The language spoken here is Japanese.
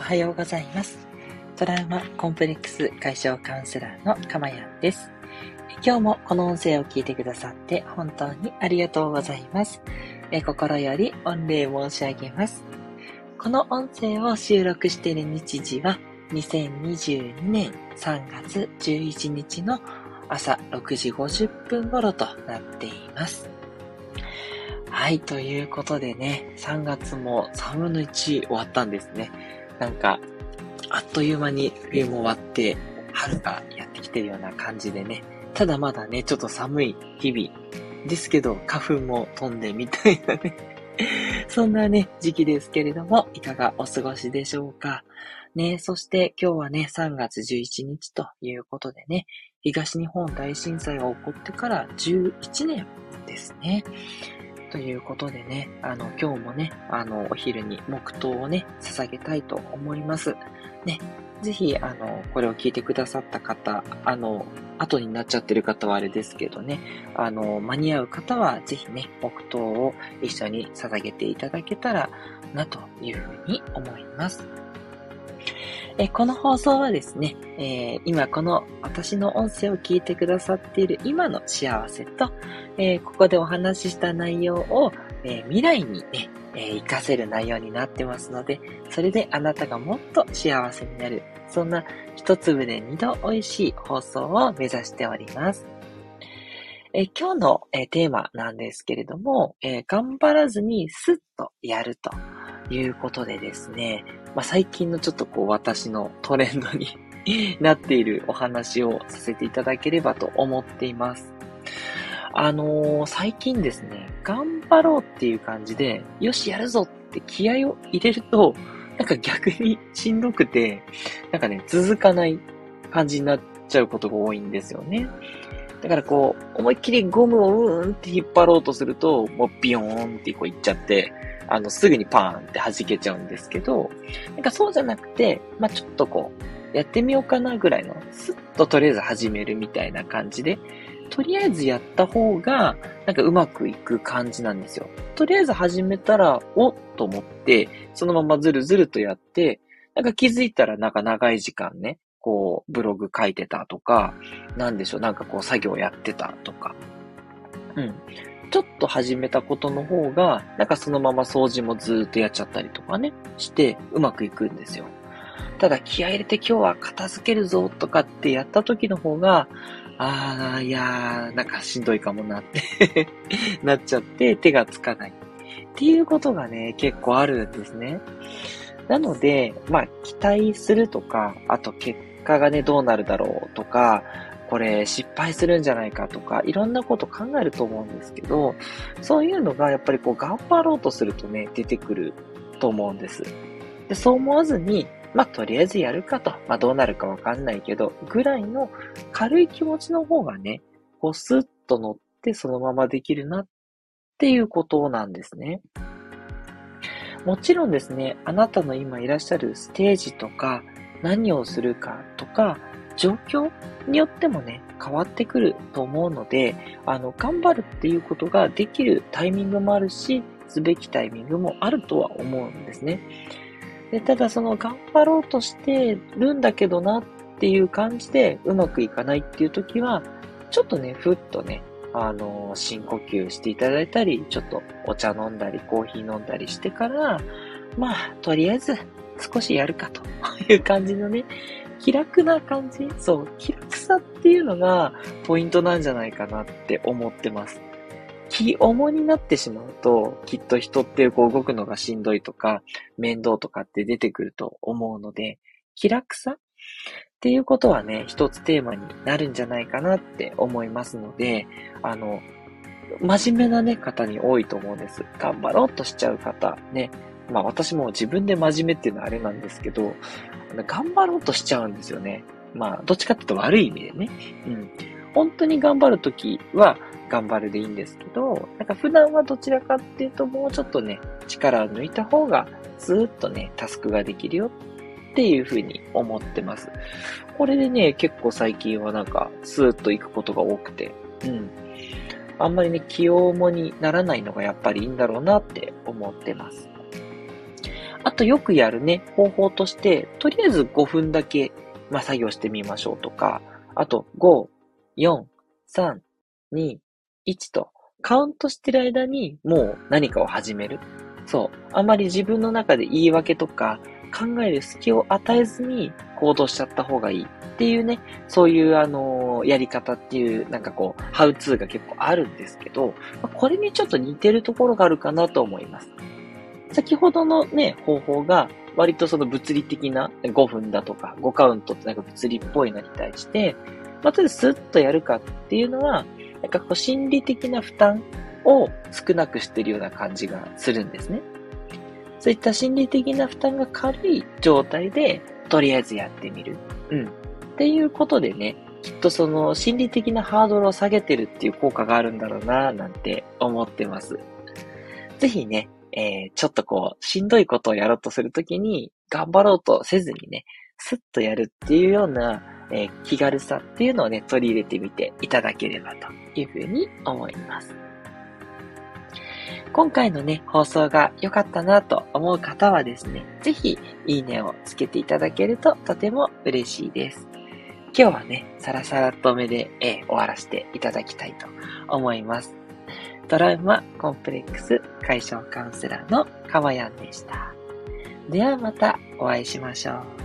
おはようございます。トラウマコンプレックス解消カウンセラーのかまやんです。今日もこの音声を聞いてくださって本当にありがとうございます。え心より御礼申し上げます。この音声を収録している日時は2022年3月11日の朝6時50分頃となっています。はい、ということでね、3月も3分の1終わったんですね。なんか、あっという間に冬も終わって、春がやってきてるような感じでね。ただまだね、ちょっと寒い日々ですけど、花粉も飛んでみたいなね。そんなね、時期ですけれども、いかがお過ごしでしょうか。ね、そして今日はね、3月11日ということでね、東日本大震災が起こってから11年ですね。ということでね、あの、今日もね、あの、お昼に黙祷をね、捧げたいと思います。ね、ぜひ、あの、これを聞いてくださった方、あの、後になっちゃってる方はあれですけどね、あの、間に合う方は、ぜひね、黙祷を一緒に捧げていただけたらな、というふうに思います。えこの放送はですね、えー、今この私の音声を聞いてくださっている今の幸せと、えー、ここでお話しした内容を、えー、未来にね、え活かせる内容になってますので、それであなたがもっと幸せになる、そんな一粒で二度美味しい放送を目指しております。え今日の、えテーマなんですけれども、え頑張らずにスッとやるということでですね、まあ、最近のちょっとこう私のトレンドに なっているお話をさせていただければと思っています。あのー、最近ですね、頑張ろうっていう感じで、よしやるぞって気合を入れると、なんか逆にしんどくて、なんかね、続かない感じになっちゃうことが多いんですよね。だからこう、思いっきりゴムをうーんって引っ張ろうとすると、もうビヨーンってこういっちゃって、あの、すぐにパーンって弾けちゃうんですけど、なんかそうじゃなくて、まあ、ちょっとこう、やってみようかなぐらいの、スッととりあえず始めるみたいな感じで、とりあえずやった方が、なんかうまくいく感じなんですよ。とりあえず始めたら、おっと思って、そのままずるずるとやって、なんか気づいたらなんか長い時間ね、こう、ブログ書いてたとか、なんでしょう、なんかこう作業やってたとか。うん。ちょっと始めたことの方が、なんかそのまま掃除もずーっとやっちゃったりとかね、してうまくいくんですよ。ただ気合入れて今日は片付けるぞとかってやった時の方が、ああ、いやー、なんかしんどいかもなって なっちゃって手がつかない。っていうことがね、結構あるんですね。なので、まあ、期待するとか、あと結果がね、どうなるだろうとか、これ失敗するんじゃないかとか、いろんなこと考えると思うんですけど、そういうのがやっぱりこう頑張ろうとするとね、出てくると思うんです。でそう思わずに、まあ、とりあえずやるかと。まあ、どうなるかわかんないけど、ぐらいの軽い気持ちの方がね、こうスッと乗ってそのままできるなっていうことなんですね。もちろんですね、あなたの今いらっしゃるステージとか、何をするかとか、状況によってもね、変わってくると思うので、あの、頑張るっていうことができるタイミングもあるし、すべきタイミングもあるとは思うんですね。でただその頑張ろうとしてるんだけどなっていう感じでうまくいかないっていう時は、ちょっとね、ふっとね、あの、深呼吸していただいたり、ちょっとお茶飲んだり、コーヒー飲んだりしてから、まあ、とりあえず少しやるかという感じのね、気楽な感じ？そう、気楽さっていうのがポイントなんじゃないかなって思ってます。気重になってしまうと、きっと人ってこう動くのがしんどいとか、面倒とかって出てくると思うので、気楽さっていうことはね、一つテーマになるんじゃないかなって思いますので、あの、真面目なね、方に多いと思うんです。頑張ろうとしちゃう方、ね。まあ私も自分で真面目っていうのはあれなんですけど、頑張ろうとしちゃうんですよね。まあ、どっちかっていうと悪い意味でね。うん。本当に頑張るときは頑張るでいいんですけど、なんか普段はどちらかっていうともうちょっとね、力を抜いた方がずっとね、タスクができるよっていうふうに思ってます。これでね、結構最近はなんかスーッと行くことが多くて、うん。あんまりね、気重にならないのがやっぱりいいんだろうなって思ってます。あとよくやるね、方法として、とりあえず5分だけ、まあ、作業してみましょうとか、あと5、4、3、2、1とカウントしてる間にもう何かを始める。そう。あまり自分の中で言い訳とか考える隙を与えずに行動しちゃった方がいいっていうね、そういうあのやり方っていうなんかこう、ハウツーが結構あるんですけど、これにちょっと似てるところがあるかなと思います。先ほどのね、方法が割とその物理的な5分だとか5カウントってなんか物理っぽいのに対して、まあ、とりあスッとやるかっていうのは、なんかこう心理的な負担を少なくしてるような感じがするんですね。そういった心理的な負担が軽い状態で、とりあえずやってみる。うん。っていうことでね、きっとその心理的なハードルを下げてるっていう効果があるんだろうなぁ、なんて思ってます。ぜひね、えー、ちょっとこう、しんどいことをやろうとするときに、頑張ろうとせずにね、スッとやるっていうような、えー、気軽さっていうのをね、取り入れてみていただければというふうに思います。今回のね、放送が良かったなと思う方はですね、ぜひ、いいねをつけていただけるととても嬉しいです。今日はね、サラサラと目で、えー、終わらせていただきたいと思います。トラウマコンプレックス解消カウンセラーのかわやんでした。ではまたお会いしましょう。